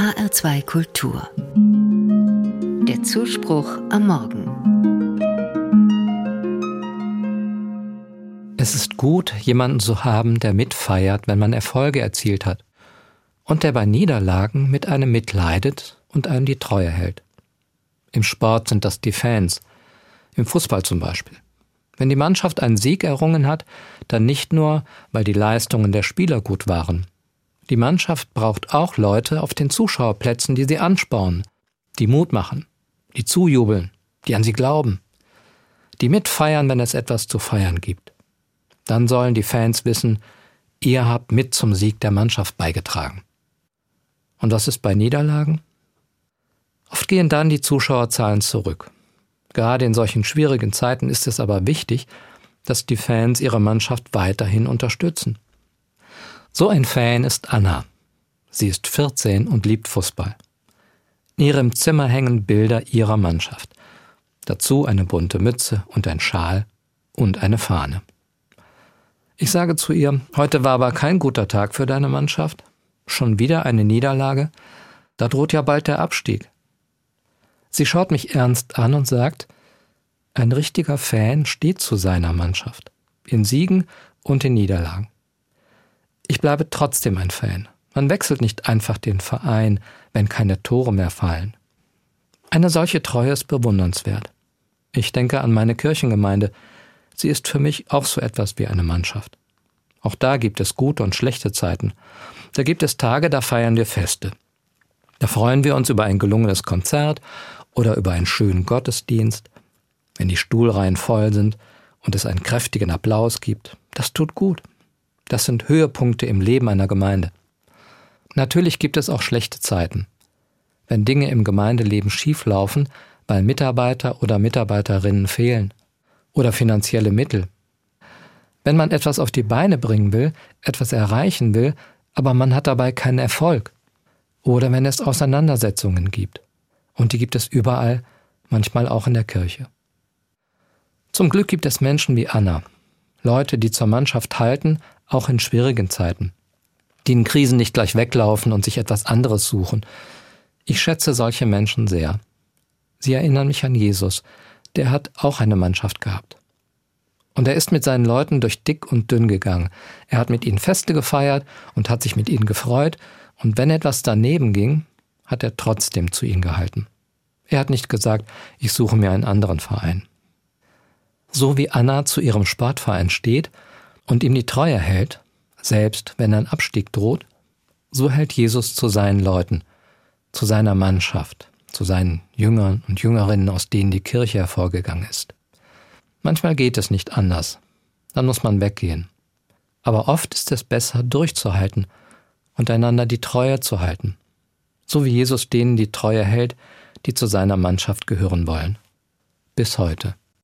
HR2 Kultur. Der Zuspruch am Morgen. Es ist gut, jemanden zu haben, der mitfeiert, wenn man Erfolge erzielt hat und der bei Niederlagen mit einem mitleidet und einem die Treue hält. Im Sport sind das die Fans, im Fußball zum Beispiel. Wenn die Mannschaft einen Sieg errungen hat, dann nicht nur, weil die Leistungen der Spieler gut waren. Die Mannschaft braucht auch Leute auf den Zuschauerplätzen, die sie anspornen, die Mut machen, die zujubeln, die an sie glauben, die mitfeiern, wenn es etwas zu feiern gibt. Dann sollen die Fans wissen, ihr habt mit zum Sieg der Mannschaft beigetragen. Und was ist bei Niederlagen? Oft gehen dann die Zuschauerzahlen zurück. Gerade in solchen schwierigen Zeiten ist es aber wichtig, dass die Fans ihre Mannschaft weiterhin unterstützen. So ein Fan ist Anna. Sie ist 14 und liebt Fußball. In ihrem Zimmer hängen Bilder ihrer Mannschaft. Dazu eine bunte Mütze und ein Schal und eine Fahne. Ich sage zu ihr, heute war aber kein guter Tag für deine Mannschaft. Schon wieder eine Niederlage? Da droht ja bald der Abstieg. Sie schaut mich ernst an und sagt, ein richtiger Fan steht zu seiner Mannschaft, in Siegen und in Niederlagen. Ich bleibe trotzdem ein Fan. Man wechselt nicht einfach den Verein, wenn keine Tore mehr fallen. Eine solche Treue ist bewundernswert. Ich denke an meine Kirchengemeinde. Sie ist für mich auch so etwas wie eine Mannschaft. Auch da gibt es gute und schlechte Zeiten. Da gibt es Tage, da feiern wir Feste. Da freuen wir uns über ein gelungenes Konzert oder über einen schönen Gottesdienst, wenn die Stuhlreihen voll sind und es einen kräftigen Applaus gibt. Das tut gut. Das sind Höhepunkte im Leben einer Gemeinde. Natürlich gibt es auch schlechte Zeiten. Wenn Dinge im Gemeindeleben schieflaufen, weil Mitarbeiter oder Mitarbeiterinnen fehlen oder finanzielle Mittel. Wenn man etwas auf die Beine bringen will, etwas erreichen will, aber man hat dabei keinen Erfolg. Oder wenn es Auseinandersetzungen gibt. Und die gibt es überall, manchmal auch in der Kirche. Zum Glück gibt es Menschen wie Anna, Leute, die zur Mannschaft halten, auch in schwierigen Zeiten, die in Krisen nicht gleich weglaufen und sich etwas anderes suchen. Ich schätze solche Menschen sehr. Sie erinnern mich an Jesus, der hat auch eine Mannschaft gehabt. Und er ist mit seinen Leuten durch dick und dünn gegangen. Er hat mit ihnen Feste gefeiert und hat sich mit ihnen gefreut, und wenn etwas daneben ging, hat er trotzdem zu ihnen gehalten. Er hat nicht gesagt, ich suche mir einen anderen Verein. So wie Anna zu ihrem Sportverein steht und ihm die Treue hält, selbst wenn ein Abstieg droht, so hält Jesus zu seinen Leuten, zu seiner Mannschaft, zu seinen Jüngern und Jüngerinnen, aus denen die Kirche hervorgegangen ist. Manchmal geht es nicht anders, dann muss man weggehen. Aber oft ist es besser, durchzuhalten und einander die Treue zu halten so wie Jesus denen die Treue hält, die zu seiner Mannschaft gehören wollen. Bis heute.